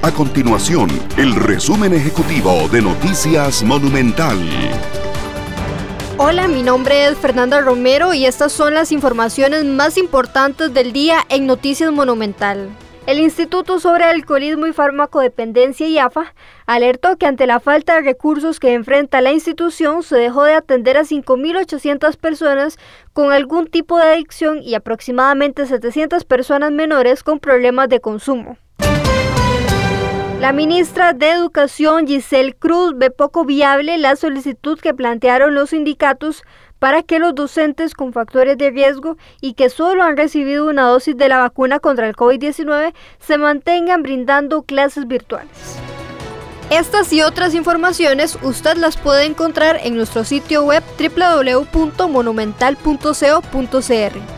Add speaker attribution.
Speaker 1: A continuación, el resumen ejecutivo de Noticias Monumental.
Speaker 2: Hola, mi nombre es Fernanda Romero y estas son las informaciones más importantes del día en Noticias Monumental. El Instituto sobre Alcoholismo y Farmacodependencia IAFA alertó que ante la falta de recursos que enfrenta la institución se dejó de atender a 5.800 personas con algún tipo de adicción y aproximadamente 700 personas menores con problemas de consumo. La ministra de Educación Giselle Cruz ve poco viable la solicitud que plantearon los sindicatos para que los docentes con factores de riesgo y que solo han recibido una dosis de la vacuna contra el COVID-19 se mantengan brindando clases virtuales. Estas y otras informaciones usted las puede encontrar en nuestro sitio web www.monumental.co.cr.